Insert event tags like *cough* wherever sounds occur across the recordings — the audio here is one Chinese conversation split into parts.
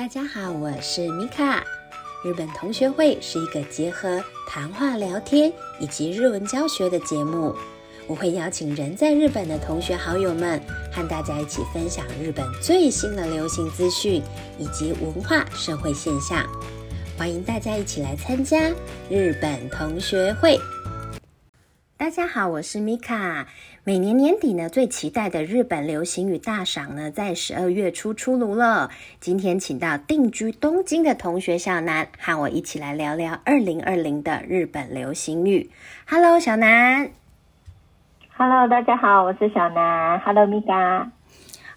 大家好，我是米卡。日本同学会是一个结合谈话聊天以及日文教学的节目。我会邀请人在日本的同学好友们，和大家一起分享日本最新的流行资讯以及文化社会现象。欢迎大家一起来参加日本同学会。大家好，我是米卡。每年年底呢，最期待的日本流行语大赏呢，在十二月初出炉了。今天请到定居东京的同学小南，和我一起来聊聊二零二零的日本流行语。Hello，小南。Hello，大家好，我是小南。Hello，米卡。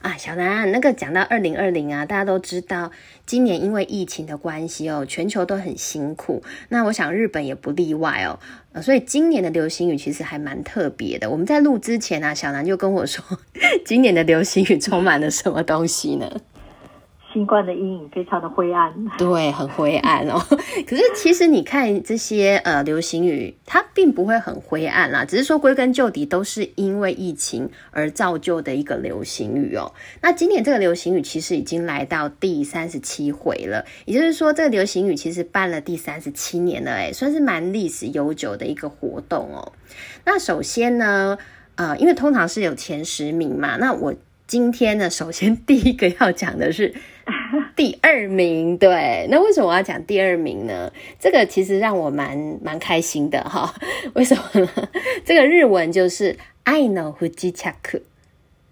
啊，小南，那个讲到二零二零啊，大家都知道，今年因为疫情的关系哦，全球都很辛苦。那我想日本也不例外哦，所以今年的流行语其实还蛮特别的。我们在录之前啊，小南就跟我说，*laughs* 今年的流行语充满了什么东西呢？新冠的阴影非常的灰暗，*laughs* 对，很灰暗哦。*laughs* 可是其实你看这些呃流行语，它并不会很灰暗啦，只是说归根究底都是因为疫情而造就的一个流行语哦。那今年这个流行语其实已经来到第三十七回了，也就是说这个流行语其实办了第三十七年了，哎，算是蛮历史悠久的一个活动哦。那首先呢，呃，因为通常是有前十名嘛，那我今天呢，首先第一个要讲的是。*laughs* 第二名，对，那为什么我要讲第二名呢？这个其实让我蛮蛮开心的哈。为什么呢？这个日文就是“爱の不時着”。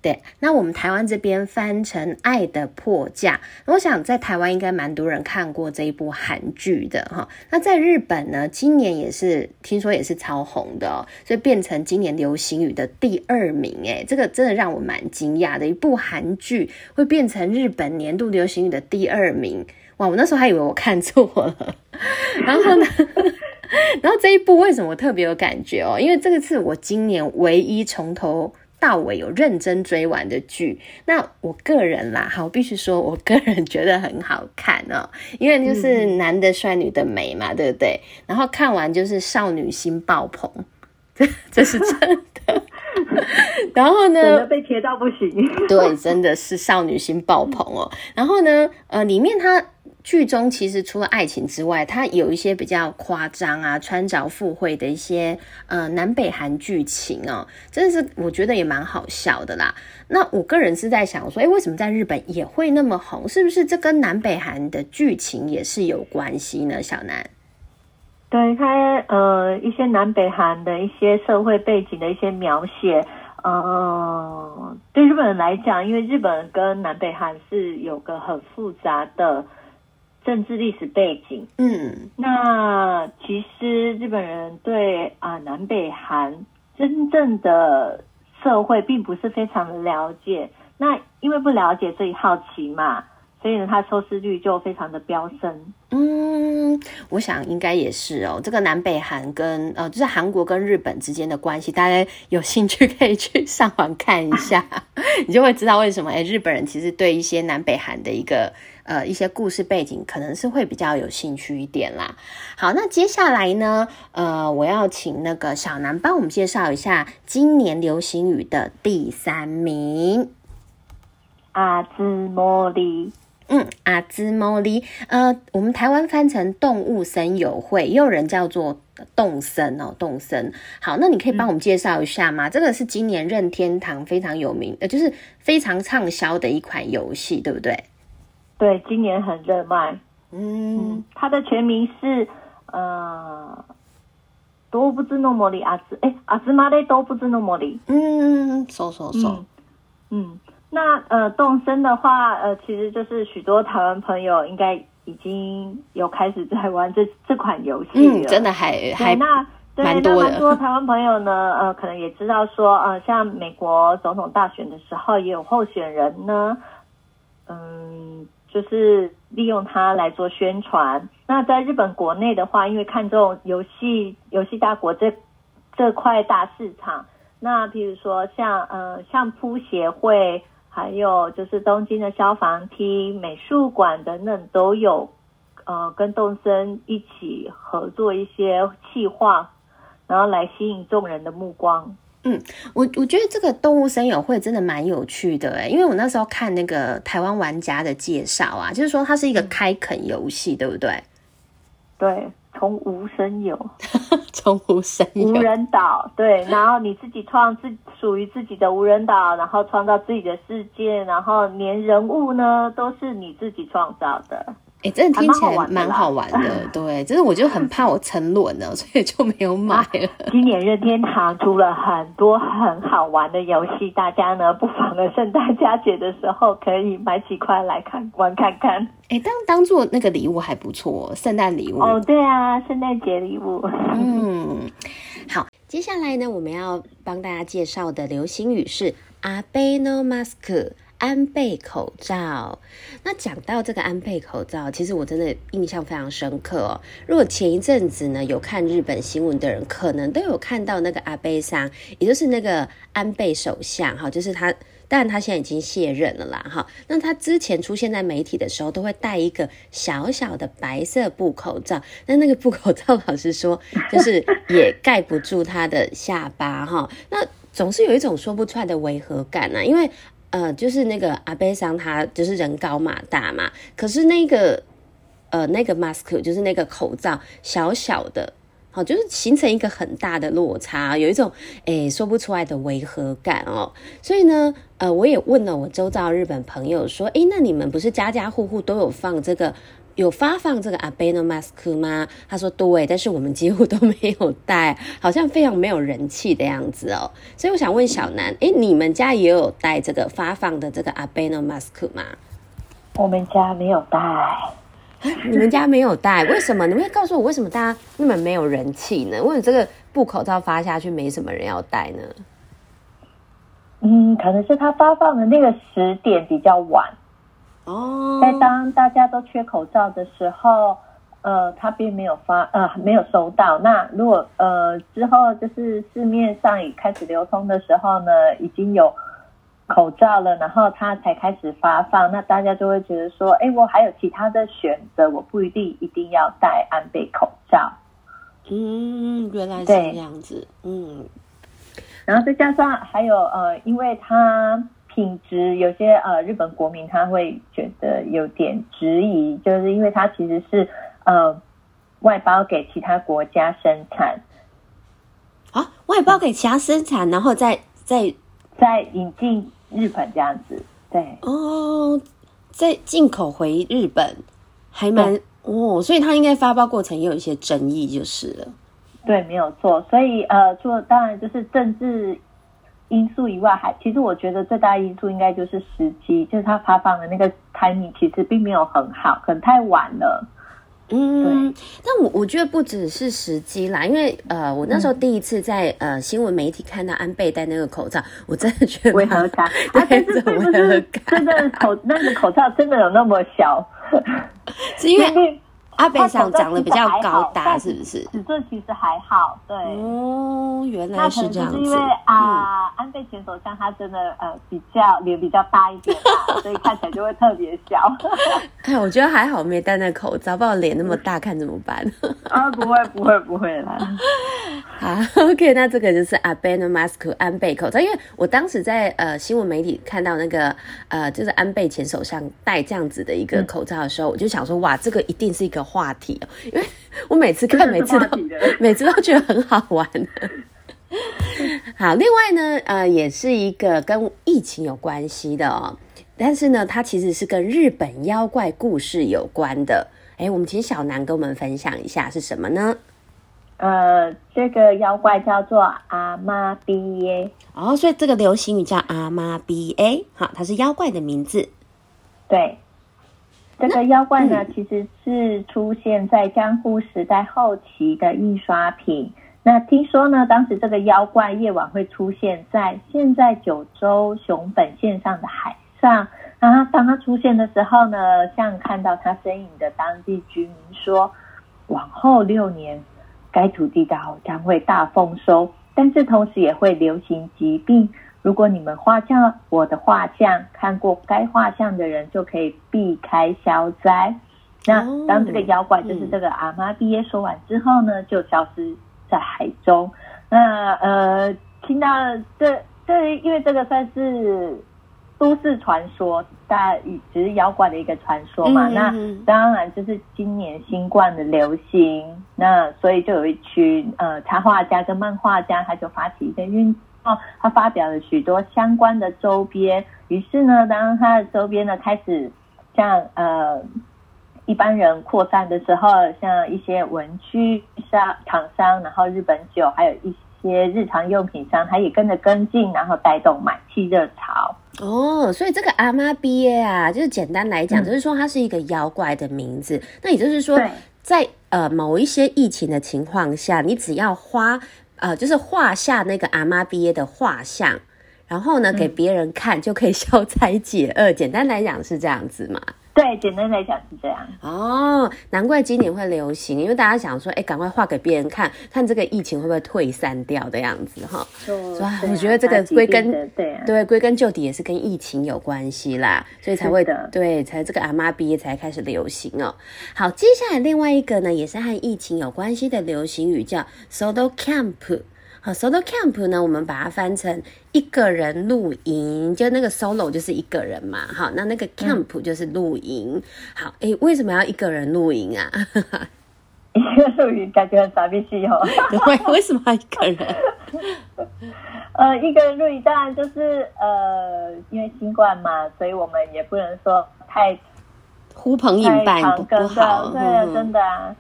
对，那我们台湾这边翻成《爱的迫降》，我想在台湾应该蛮多人看过这一部韩剧的哈。那在日本呢，今年也是听说也是超红的哦，所以变成今年流行语的第二名诶，这个真的让我蛮惊讶的，一部韩剧会变成日本年度流行语的第二名，哇！我那时候还以为我看错了，然后呢，*laughs* 然后这一部为什么特别有感觉哦？因为这个是我今年唯一从头。到尾有认真追完的剧，那我个人啦，好，必须说我个人觉得很好看哦，因为就是男的帅，女的美嘛，对不对？然后看完就是少女心爆棚，这 *laughs* 这是真的。*laughs* 然后呢，被贴到不行，对，真的是少女心爆棚哦。然后呢，呃，里面它。剧中其实除了爱情之外，它有一些比较夸张啊、穿着附会的一些呃南北韩剧情哦，真的是我觉得也蛮好笑的啦。那我个人是在想说，哎，为什么在日本也会那么红？是不是这跟南北韩的剧情也是有关系呢？小南，对他呃一些南北韩的一些社会背景的一些描写，嗯，对日本人来讲，因为日本跟南北韩是有个很复杂的。政治历史背景，嗯，那其实日本人对啊南北韩真正的社会并不是非常的了解，那因为不了解，所以好奇嘛，所以呢，它收视率就非常的飙升。嗯，我想应该也是哦。这个南北韩跟呃，就是韩国跟日本之间的关系，大家有兴趣可以去上网看一下，*laughs* 你就会知道为什么哎，日本人其实对一些南北韩的一个。呃，一些故事背景可能是会比较有兴趣一点啦。好，那接下来呢，呃，我要请那个小南帮我们介绍一下今年流行语的第三名。阿兹莫利，嗯，阿兹莫利，呃，我们台湾翻成动物森友会，也有人叫做动森哦，动森。好，那你可以帮我们介绍一下吗？这个是今年任天堂非常有名，呃，就是非常畅销的一款游戏，对不对？对，今年很热卖。嗯，它的全名是呃，多不知诺莫里阿兹，哎，阿兹玛雷多不知诺莫里。嗯，搜搜搜。嗯，那呃，动森的话，呃，其实就是许多台湾朋友应该已经有开始在玩这 *laughs* 这款游戏了。真的还还那对那蛮多台湾朋友呢，呃，可能也知道说，呃，像美国总统大选的时候，也有候选人呢，嗯。就是利用它来做宣传。那在日本国内的话，因为看中游戏游戏大国这这块大市场，那比如说像呃相扑协会，还有就是东京的消防厅、美术馆等等，都有呃跟动森一起合作一些企划，然后来吸引众人的目光。嗯，我我觉得这个动物森友会真的蛮有趣的哎，因为我那时候看那个台湾玩家的介绍啊，就是说它是一个开垦游戏，对不对？对，从无生有，*laughs* 从无生有，无人岛，对，然后你自己创自属于自己的无人岛，然后创造自己的世界，然后连人物呢都是你自己创造的。哎，真的听起来蛮好玩的，*laughs* 对，只是我就很怕我沉沦了，所以就没有买了。今年任天堂出了很多很好玩的游戏，大家呢不妨呢圣诞佳节的时候可以买几块来看玩看看。哎，当当做那个礼物还不错，圣诞礼物哦，对啊，圣诞节礼物。嗯，*laughs* 好，接下来呢，我们要帮大家介绍的流行语是阿贝诺马斯克。安倍口罩，那讲到这个安倍口罩，其实我真的印象非常深刻哦。如果前一阵子呢有看日本新闻的人，可能都有看到那个阿贝桑，也就是那个安倍首相哈，就是他，当然他现在已经卸任了啦哈。那他之前出现在媒体的时候，都会戴一个小小的白色布口罩，那那个布口罩老实说，就是也盖不住他的下巴哈。那总是有一种说不出来的违和感啊，因为。呃，就是那个阿贝桑，他就是人高马大嘛，可是那个呃那个 mask 就是那个口罩小小的，好，就是形成一个很大的落差，有一种诶说不出来的违和感哦。所以呢，呃，我也问了我周遭日本朋友说，诶，那你们不是家家户户都有放这个？有发放这个阿贝诺 mask 吗？他说对，但是我们几乎都没有戴，*laughs* 好像非常没有人气的样子哦。所以我想问小南，哎，你们家也有戴这个发放的这个阿贝诺 mask 吗？我们家没有戴，*laughs* 你们家没有戴，为什么？你会告诉我为什么大家那么没有人气呢？为什么这个布口罩发下去没什么人要戴呢？嗯，可能是他发放的那个时点比较晚。哦，在当大家都缺口罩的时候，呃，他并没有发，呃，没有收到。那如果呃之后就是市面上已开始流通的时候呢，已经有口罩了，然后他才开始发放，那大家就会觉得说，哎，我还有其他的选择，我不一定一定要戴安倍口罩。嗯，原来是这样子。嗯，然后再加上还有呃，因为他。品质有些呃，日本国民他会觉得有点质疑，就是因为它其实是呃外包给其他国家生产。啊，外包给其他生产，然后再再再引进日本这样子，对。哦，再进口回日本还蛮哦，所以它应该发包过程也有一些争议就是了，对，没有错，所以呃，做当然就是政治。因素以外，还其实我觉得最大的因素应该就是时机，就是他发放的那个 timing 其实并没有很好，可能太晚了。嗯，但我我觉得不只是时机啦，因为呃，我那时候第一次在呃新闻媒体看到安倍戴那个口罩，*laughs* 我真的觉得违和感，*laughs* 对，是违和感，真的口那个口罩真的有那么小，是因为。阿贝上长得比较高大，是不是？尺寸其实还好，对。哦，原来是这样子。因为啊，安倍前首相他真的呃比较脸比较大一点嘛，所以看起来就会特别小。*laughs* 哎，我觉得还好没戴那口罩，不然脸那么大看怎么办？啊，不会不会不会啦。*laughs* 好，OK，那这个就是阿贝的 mask 安倍口罩，因为我当时在呃新闻媒体看到那个呃就是安倍前首相戴这样子的一个口罩的时候，我就想说哇，这个一定是一个。话题哦，因为我每次看，每次都 *laughs* 每次都觉得很好玩。*laughs* 好，另外呢，呃，也是一个跟疫情有关系的哦，但是呢，它其实是跟日本妖怪故事有关的。哎，我们请小南跟我们分享一下是什么呢？呃，这个妖怪叫做阿妈 B A，哦，所以这个流行语叫阿妈 B A，好，它是妖怪的名字，对。这个妖怪呢，其实是出现在江户时代后期的印刷品。那听说呢，当时这个妖怪夜晚会出现在现在九州熊本县上的海上。然后当他出现的时候呢，像看到他身影的当地居民说，往后六年该土地岛将会大丰收，但是同时也会流行疾病。如果你们画像我的画像，看过该画像的人就可以避开消灾。那当这个妖怪就是这个阿妈毕业说完之后呢，就消失在海中。那呃，其听到这这，因为这个算是都市传说，大家只是妖怪的一个传说嘛。嗯那嗯当然就是今年新冠的流行，那所以就有一群呃插画家跟漫画家，他就发起一个运动，他发表了许多相关的周边。于是呢，当他的周边呢开始像呃一般人扩散的时候，像一些文具商厂商，然后日本酒，还有一些日常用品商，他也跟着跟进，然后带动买气热潮。哦，所以这个阿妈 B A 啊，就是简单来讲，嗯就是说它是一个妖怪的名字。那也就是说，在呃某一些疫情的情况下，你只要画呃，就是画下那个阿妈毕业的画像，然后呢给别人看，就可以消 *laughs* 灾解厄。简单来讲是这样子嘛。对，简单来讲是这样。哦，难怪今年会流行，因为大家想说，哎，赶快画给别人看，看这个疫情会不会退散掉的样子哈。哇我觉得这个归根对啊，对，归根究底也是跟疫情有关系啦，所以才会对，才这个阿妈毕业才开始流行哦。好，接下来另外一个呢，也是和疫情有关系的流行语叫 solo camp。好，solo camp 呢，我们把它翻成一个人露营，就那个 solo 就是一个人嘛。好，那那个 camp 就是露营。好，诶，为什么要一个人露营啊？一个露营感觉很傻逼气哦。为为什么要一个人？*laughs* 呃，一个人露营当然就是呃，因为新冠嘛，所以我们也不能说太呼朋引太伴不好，对啊，嗯真的啊，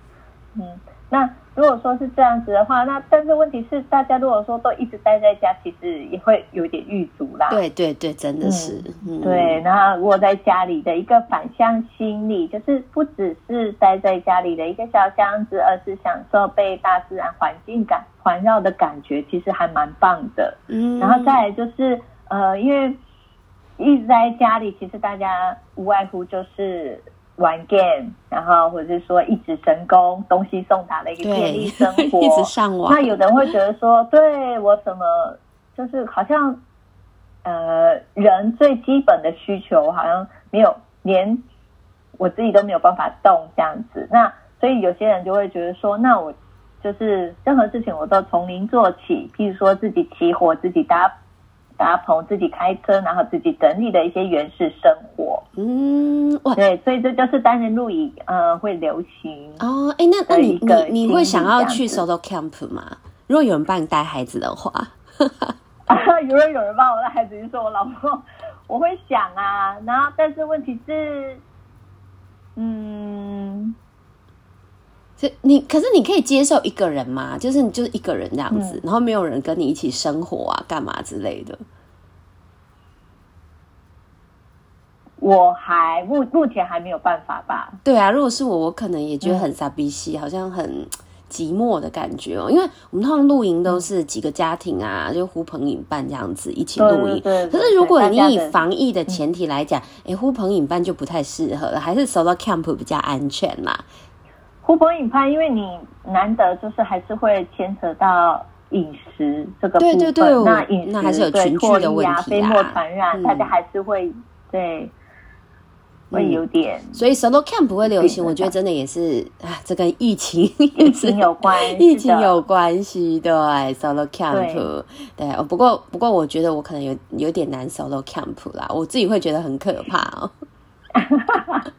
嗯，那如果说是这样子的话，那但是问题是，大家如果说都一直待在家，其实也会有点郁卒啦。对对对，真的是，嗯对，然后如果在家里的一个反向心理，就是不只是待在家里的一个小箱子，而是享受被大自然环境感环绕的感觉，其实还蛮棒的。嗯，然后再来就是呃，因为一直在家里，其实大家无外乎就是玩 game，然后或者是说一指神功、东西送达的一个便利生活。*laughs* 一直上网，那有的人会觉得说，对我什么就是好像呃人最基本的需求好像没有连我自己都没有办法动这样子。那所以有些人就会觉得说，那我就是任何事情我都从零做起，譬如说自己起火、自己搭搭棚、自己开车，然后自己整理的一些原始生活。嗯，哇。对，所以这就是单人露营呃会流行。哦，哎，那那你的你你会想要去 solo camp 吗？如果有人帮你带孩子的话，*laughs* 有人有人帮我带孩子，就是我老婆，我会想啊，然后但是问题是，嗯，这你可是你可以接受一个人吗？就是你就是一个人这样子，然后没有人跟你一起生活啊，干嘛之类的。我还目目前还没有办法吧。对啊，如果是我，我可能也觉得嗯很傻逼西，好像很寂寞的感觉哦。因为我们通常露营都是几个家庭啊，就呼朋引伴这样子一起露营。对对对可是如果你以防疫的前提来讲，哎、呼朋引伴就不太适合了，还是 solo camp 比较安全啦。呼朋引伴，因为你难得就是还是会牵扯到饮食这个部分，对对对那饮食那还是有对群聚的问题啊飞沫传染，嗯大家还是会对会有点所以 solo camp 不会流行，我觉得真的也是啊，这跟疫情疫情 *laughs* 有关，疫情有关系，对 solo camp，对哦。不过不过，我觉得我可能有有点难 solo camp 啦，我自己会觉得很可怕哦。*laughs*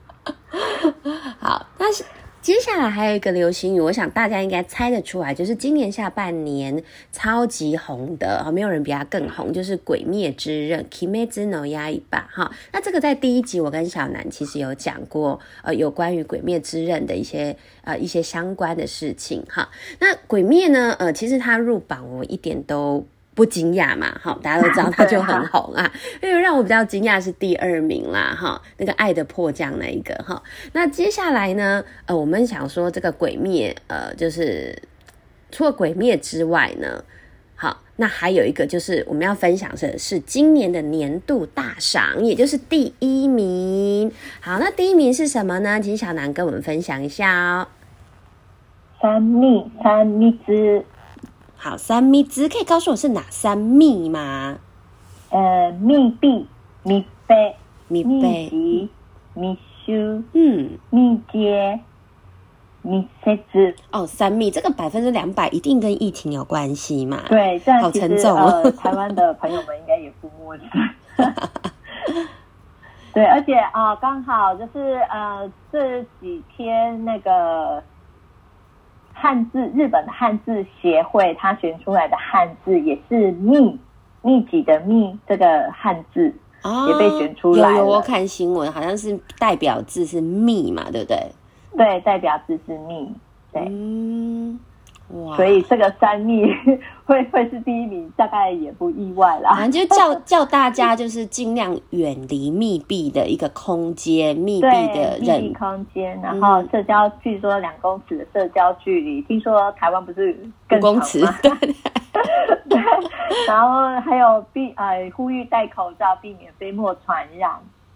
好，但是接下来还有一个流行语，我想大家应该猜得出来，就是今年下半年超级红的，哦没有人比它更红，就是《鬼灭之刃》（Kimetsu no y a i b 哈。那这个在第一集我跟小南其实有讲过，呃，有关于《鬼灭之刃》的一些呃一些相关的事情哈。那《鬼灭》呢，呃，其实它入榜我一点都。不惊讶嘛，好，大家都知道他就很红啊。*laughs* 因为让我比较惊讶是第二名啦，哈，那个《爱的迫降》那一个哈。那接下来呢，呃，我们想说这个《鬼灭》，呃，就是除了《鬼灭》之外呢，好，那还有一个就是我们要分享的是今年的年度大赏，也就是第一名。好，那第一名是什么呢？请小南跟我们分享一下哦。三密三蜜汁，好，三蜜汁可以告诉我是哪三密吗？呃，密闭、密杯、密蜜杯，集、密修、嗯，密接、密切子哦，三密这个百分之两百一定跟疫情有关系嘛？对，这样好沉重哦呃，台湾的朋友们应该也不陌生。*laughs* 对，而且啊，刚好就是呃这几天那个汉字日本的汉字协会，它选出来的汉字也是密密集的密这个汉字，哦，也被选出来有有，我看新闻，好像是代表字是密嘛，对不对？对，代表字是密，对。所以这个三密 *laughs* 会会是第一名，大概也不意外啦。反正就叫叫大家就是尽量远离密闭的一个空间，密闭对，的密闭人，空间，然后社交，据说两公尺的社交距离，听说台湾不是更公尺 *laughs* 对，对，然后还有避呃呼吁戴口罩，避免飞沫传染。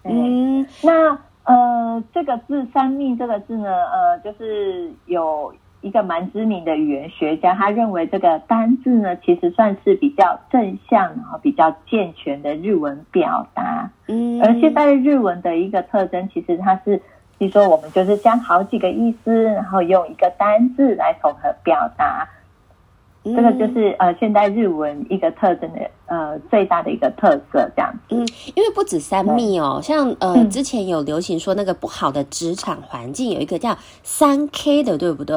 嗯，嗯，那呃这个字“三密”这个字呢，呃，就是有一个蛮知名的语言学家，他认为这个单字呢，其实算是比较正向，然后比较健全的日文表达。嗯，而现在日文的一个特征，其实它是，比如说我们就是将好几个意思，然后用一个单字来统合表达，这这个就是呃现代日文一个特征的呃最大的一个特色，这样子。嗯，因为不止三密哦，像呃、嗯之前有流行说那个不好的职场环境有一个叫三 K 的，对不对？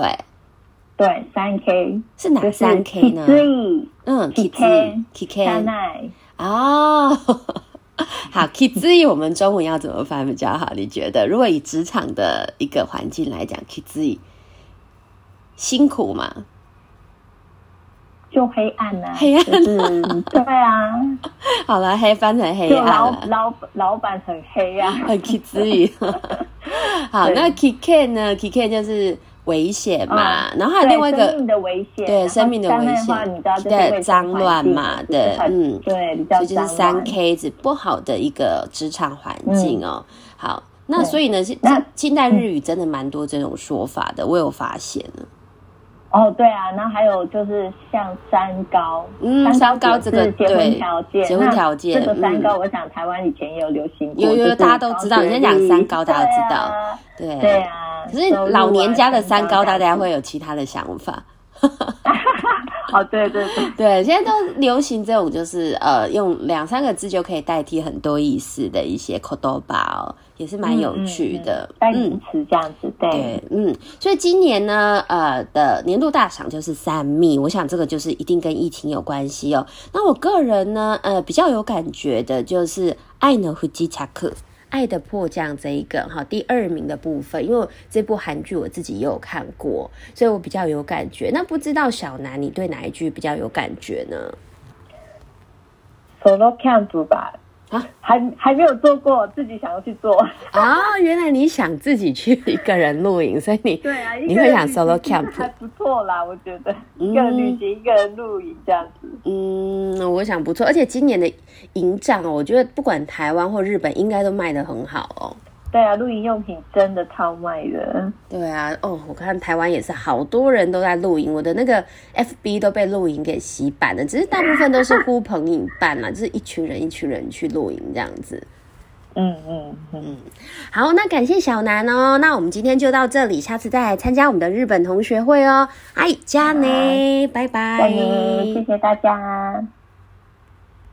对，三 K 是哪三 K 呢？嗯 K K K K K 奈哦，好 k i z 我们中文要怎么翻比较好？你觉得？如果以职场的一个环境来讲 k i z 辛苦吗？就黑暗啊，黑暗就是对啊，好了，黑翻成黑暗了，老老老板很黑啊，很 k i *laughs* 好，那 k i k 呢？K i k 就是危险嘛，嗯然后还有另外一个对生命的危险，对生命的危险对脏乱嘛对嗯对，比较所以就是脏三乱 K 子不好的一个职场环境哦。好，那对所以呢，是那近代日语真的蛮多这种说法的，我有发现了。哦，对啊，然后还有就是像三高，嗯三高这个结婚条件，结婚条件这个三嗯高，我想台湾以前也有流行过，有有大家都知道高学人家讲三高大家知道对啊对对啊。可是老年家的三高，大家。会有其他的想法。*laughs* 哦，对对对，*laughs* 对，现在都流行这种，就是呃，用两三个字就可以代替很多意思的一些 k o d o b a 哦，也是蛮有趣的。代嗯名词这样子，对对，嗯，所以今年呢，呃的年度大赏就是三密，我想这个就是一定跟疫情有关系哦。那我个人呢，呃，比较有感觉的就是《爱呢夫基查克》。爱的迫降这一个哈第二名的部分，因为这部韩剧我自己也有看过，所以我比较有感觉。那不知道小南你对哪一句比较有感觉呢？，solo camp 吧，啊，还还没有做过，自己想要去做。啊，原来你想自己去一个人露营，所以你对啊，你会想 solo camp 还不错啦，我觉得嗯一个人旅行，一个人露营这样子。嗯，我想不错，而且今年的营帐哦，我觉得不管台湾或日本，应该都卖的很好哦。对啊，露营用品真的超卖的。对啊，哦，我看台湾也是好多人都在露营，我的那个 FB 都被露营给洗版了，只是大部分都是呼朋引伴嘛，*laughs* 就是一群人一群人去露营这样子。嗯嗯嗯，好，那感谢小南哦，那我们今天就到这里，下次再来参加我们的日本同学会哦。哎，加呢，拜拜。谢谢大家。